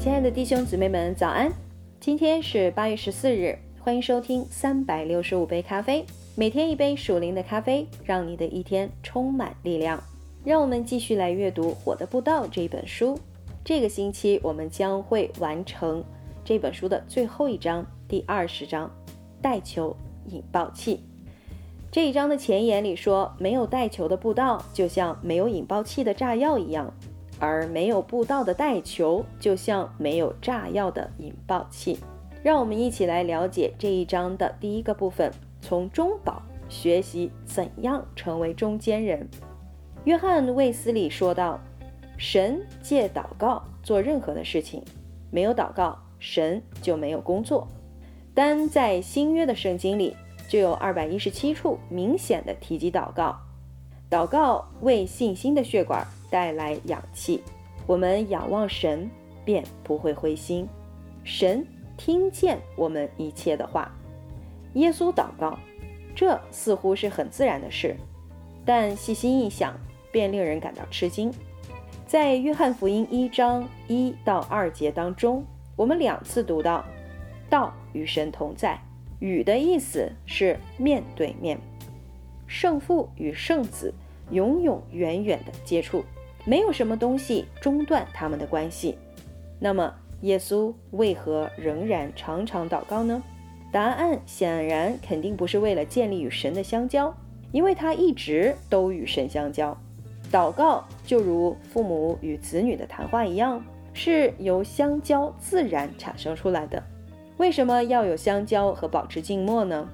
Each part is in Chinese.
亲爱的弟兄姊妹们，早安！今天是八月十四日，欢迎收听三百六十五杯咖啡，每天一杯属灵的咖啡，让你的一天充满力量。让我们继续来阅读《火的步道》这本书。这个星期我们将会完成这本书的最后一章，第二十章——带球引爆器。这一章的前言里说，没有带球的步道就像没有引爆器的炸药一样，而没有步道的带球就像没有炸药的引爆器。让我们一起来了解这一章的第一个部分：从中保学习怎样成为中间人。约翰·卫斯理说道：“神借祷告做任何的事情，没有祷告，神就没有工作。单在新约的圣经里。”就有二百一十七处明显的提及祷告，祷告为信心的血管带来氧气。我们仰望神，便不会灰心。神听见我们一切的话。耶稣祷告，这似乎是很自然的事，但细心一想，便令人感到吃惊。在约翰福音一章一到二节当中，我们两次读到“道与神同在”。与的意思是面对面，圣父与圣子永永远远的接触，没有什么东西中断他们的关系。那么，耶稣为何仍然常常祷告呢？答案显然肯定不是为了建立与神的相交，因为他一直都与神相交。祷告就如父母与子女的谈话一样，是由相交自然产生出来的。为什么要有相交和保持静默呢？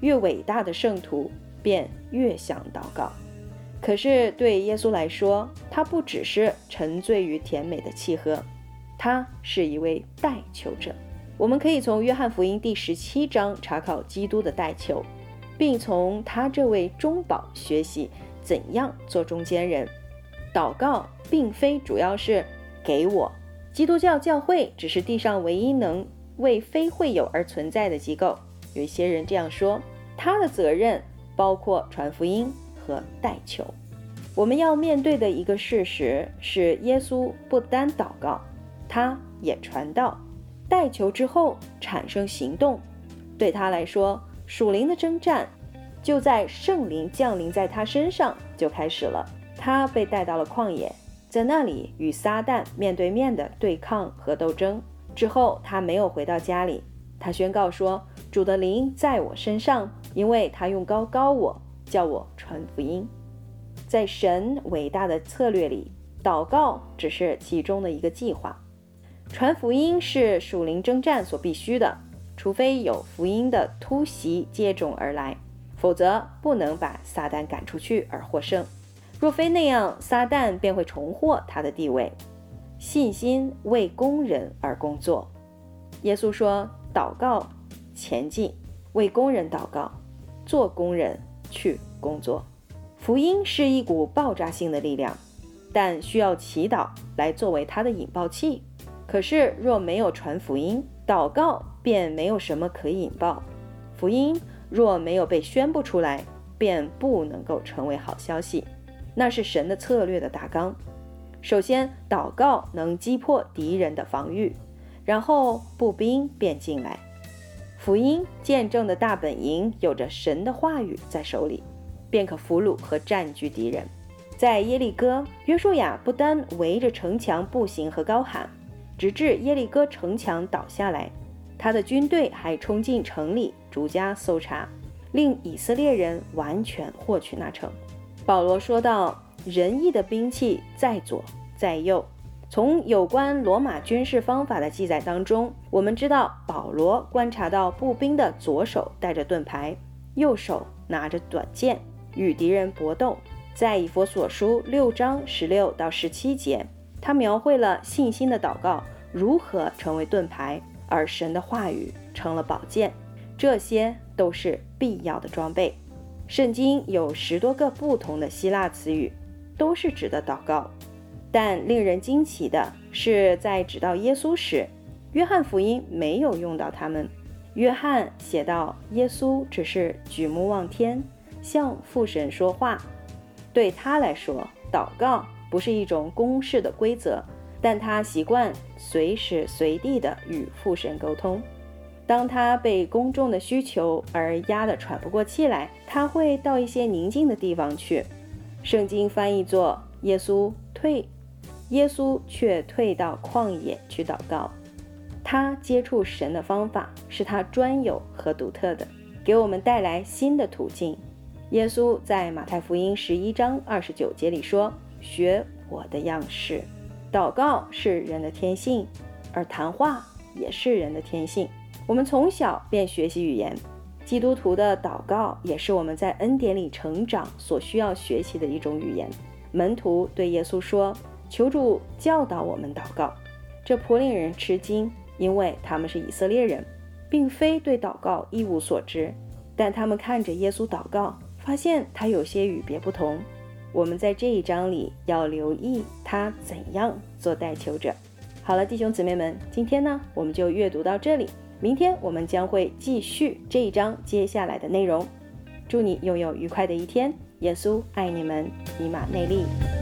越伟大的圣徒便越想祷告。可是对耶稣来说，他不只是沉醉于甜美的契合，他是一位代求者。我们可以从约翰福音第十七章查考基督的代求，并从他这位中保学习怎样做中间人。祷告并非主要是给我，基督教教会只是地上唯一能。为非会友而存在的机构，有一些人这样说，他的责任包括传福音和代求。我们要面对的一个事实是，耶稣不单祷告，他也传道、代求之后产生行动。对他来说，属灵的征战就在圣灵降临在他身上就开始了。他被带到了旷野，在那里与撒旦面对面的对抗和斗争。之后，他没有回到家里。他宣告说：“主的灵在我身上，因为他用高高我，叫我传福音。”在神伟大的策略里，祷告只是其中的一个计划。传福音是属灵征战所必须的，除非有福音的突袭接踵而来，否则不能把撒旦赶出去而获胜。若非那样，撒旦便会重获他的地位。信心为工人而工作，耶稣说：“祷告，前进，为工人祷告，做工人去工作。”福音是一股爆炸性的力量，但需要祈祷来作为它的引爆器。可是若没有传福音，祷告便没有什么可以引爆。福音若没有被宣布出来，便不能够成为好消息。那是神的策略的大纲。首先，祷告能击破敌人的防御，然后步兵便进来。福音见证的大本营有着神的话语在手里，便可俘虏和占据敌人。在耶利哥，约书亚不单围着城墙步行和高喊，直至耶利哥城墙倒下来，他的军队还冲进城里逐家搜查，令以色列人完全获取那城。保罗说道。仁义的兵器在左在右。从有关罗马军事方法的记载当中，我们知道保罗观察到步兵的左手带着盾牌，右手拿着短剑，与敌人搏斗。在以佛所书六章十六到十七节，他描绘了信心的祷告如何成为盾牌，而神的话语成了宝剑。这些都是必要的装备。圣经有十多个不同的希腊词语。都是指的祷告，但令人惊奇的是，在指到耶稣时，约翰福音没有用到他们。约翰写道：“耶稣只是举目望天，向父神说话。对他来说，祷告不是一种公式的规则，但他习惯随时随地的与父神沟通。当他被公众的需求而压得喘不过气来，他会到一些宁静的地方去。圣经翻译作“耶稣退”，耶稣却退到旷野去祷告。他接触神的方法是他专有和独特的，给我们带来新的途径。耶稣在马太福音十一章二十九节里说：“学我的样式。”祷告是人的天性，而谈话也是人的天性。我们从小便学习语言，基督徒的祷告也是我们在恩典里成长所需要学习的一种语言。门徒对耶稣说：“求主教导我们祷告。”这颇令人吃惊，因为他们是以色列人，并非对祷告一无所知。但他们看着耶稣祷告，发现他有些与别不同。我们在这一章里要留意他怎样做代求者。好了，弟兄姊妹们，今天呢我们就阅读到这里，明天我们将会继续这一章接下来的内容。祝你拥有愉快的一天，耶稣爱你们，以马内利。